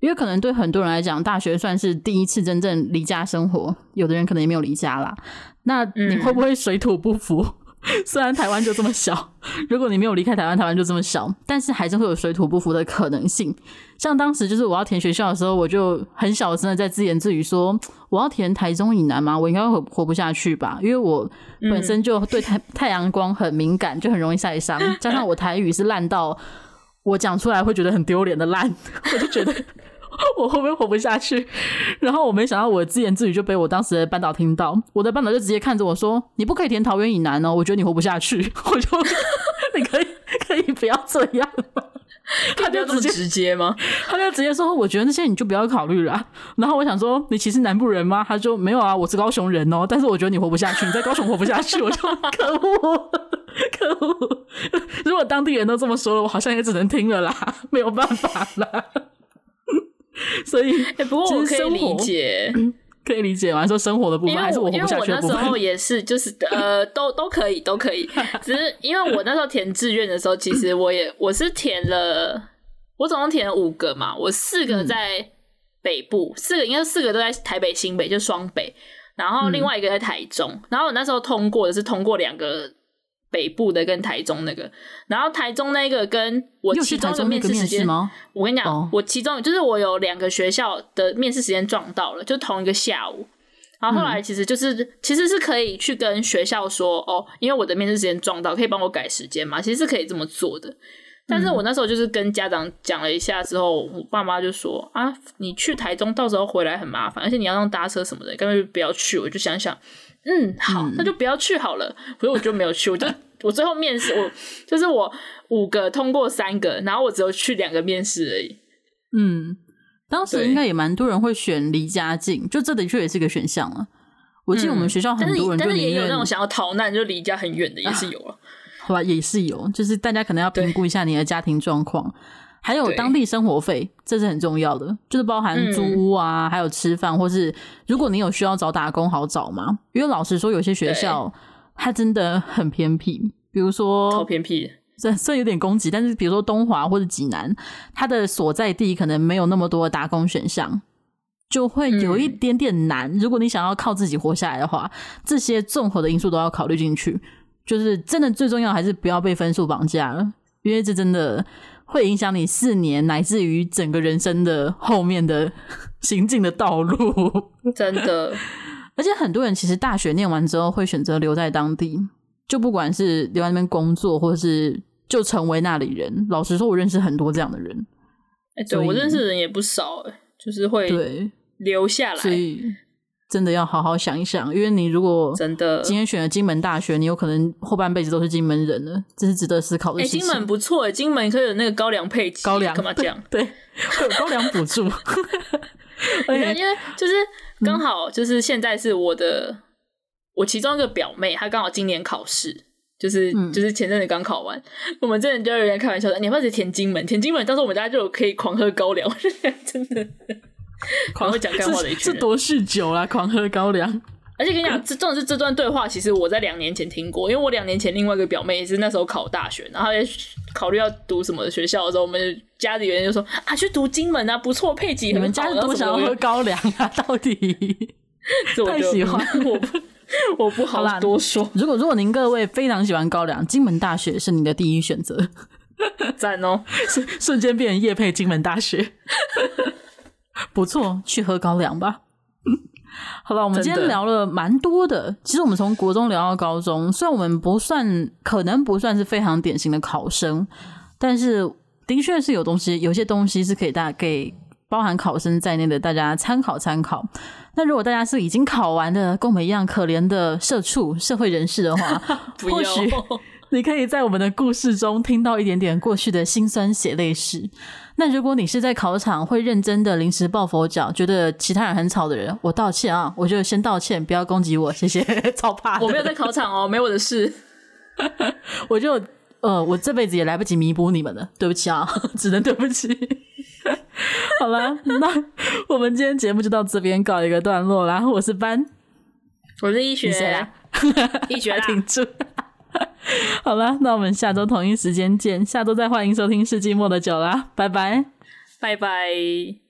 因为可能对很多人来讲，大学算是第一次真正离家生活，有的人可能也没有离家啦。那你会不会水土不服？嗯 虽然台湾就这么小，如果你没有离开台湾，台湾就这么小，但是还是会有水土不服的可能性。像当时就是我要填学校的时候，我就很小声的在自言自语说：“我要填台中以南吗？我应该会活不下去吧？因为我本身就对太太阳光很敏感，就很容易晒伤，加上我台语是烂到我讲出来会觉得很丢脸的烂，我就觉得。”我会不会活不下去？然后我没想到，我自言自语就被我当时的班导听到。我的班导就直接看着我说：“你不可以填桃园以南哦，我觉得你活不下去。”我就 你可以可以不要这样吗？他就直接直接吗？他就直接说：“我觉得那些你就不要考虑了。”然后我想说：“你其实南部人吗？”他就没有啊，我是高雄人哦。但是我觉得你活不下去，你在高雄活不下去，我就 可恶，可恶！如果当地人都这么说了，我好像也只能听了啦，没有办法了。所以，欸、不过我可以理解，可以理解吗？说生活的部分，还是我活不下去的部分？因为我那时候也是，就是呃，都都可以，都可以。只是因为我那时候填志愿的时候，其实我也我是填了，我总共填了五个嘛，我四个在北部，四个应该四个都在台北新北，就双北，然后另外一个在台中。嗯、然后我那时候通过的是通过两个。北部的跟台中那个，然后台中那个跟我其中的面试时间，我跟你讲，oh. 我其中就是我有两个学校的面试时间撞到了，就同一个下午。然后后来其实就是、嗯、其实是可以去跟学校说哦，因为我的面试时间撞到，可以帮我改时间嘛？其实是可以这么做的。但是我那时候就是跟家长讲了一下之后，我爸妈就说啊，你去台中到时候回来很麻烦，而且你要用搭车什么的，干脆不要去。我就想想。嗯，好，那就不要去好了。所以我就没有去，我就我最后面试，我就是我五个通过三个，然后我只有去两个面试而已。嗯，当时应该也蛮多人会选离家近，就这的确也是个选项了。我记得我们学校很多人，但是也有那种想要逃难就离家很远的，也是有啊。好吧，也是有，就是大家可能要评估一下你的家庭状况，还有当地生活费，这是很重要的，就是包含租屋啊，嗯、还有吃饭，或是如果你有需要找打工，好找吗？因为老实说，有些学校它真的很偏僻，比如说超偏僻，这这有点攻击，但是比如说东华或者济南，它的所在地可能没有那么多的打工选项。就会有一点点难。嗯。如果你想要靠自己活下来的话，这些综合的因素都要考虑进去。就是真的最重要还是不要被分数绑架了，因为这真的会影响你四年乃至于整个人生的后面的 行进的道路。真的，而且很多人其实大学念完之后会选择留在当地，就不管是留在那边工作，或是就成为那里人。老实说，我认识很多这样的人。哎，对，我认识的人也不少，就是会。留下来，所以真的要好好想一想，因为你如果真的今天选了金门大学，你有可能后半辈子都是金门人了，这是值得思考的事情。金门不错，金门可以有那个高粱配给，高粱干嘛讲？对，会有高粱补助。而且，因为就是刚好就是现在是我的，嗯、我其中一个表妹，她刚好今年考试，就是、嗯、就是前阵子刚考完，我们这里就有人开玩笑说，你要不要填金门？填金门，到时候我们大家就可以狂喝高粱，真的。狂喝讲干话的一群，是多酗酒啦，狂喝高粱。而且跟你讲，这重点是这段对话，其实我在两年前听过，因为我两年前另外一个表妹也是那时候考大学，然后也考虑要读什么的学校的时候，我们家里人就说啊，去读金门啊，不错，配给。你们家是多想要喝高粱啊？到底太喜欢我不，我不好多说。如果如果您各位非常喜欢高粱，金门大学是你的第一选择，赞哦，瞬瞬间变成业配金门大学。不错，去喝高粱吧。好了，我们今天聊了蛮多的。的其实我们从国中聊到高中，虽然我们不算，可能不算是非常典型的考生，但是的确是有东西，有些东西是可以大给包含考生在内的大家参考参考。那如果大家是已经考完的，跟我们一样可怜的社畜、社会人士的话，或许你可以在我们的故事中听到一点点过去的辛酸血泪史。那如果你是在考场会认真的临时抱佛脚，觉得其他人很吵的人，我道歉啊，我就先道歉，不要攻击我，谢谢。超怕，我没有在考场哦，没我的事。我就呃，我这辈子也来不及弥补你们了，对不起啊，只能对不起。好了，那我们今天节目就到这边告一个段落啦。我是班，我是医学，医学挺住。好了，那我们下周同一时间见。下周再欢迎收听世纪末的酒啦，拜拜，拜拜。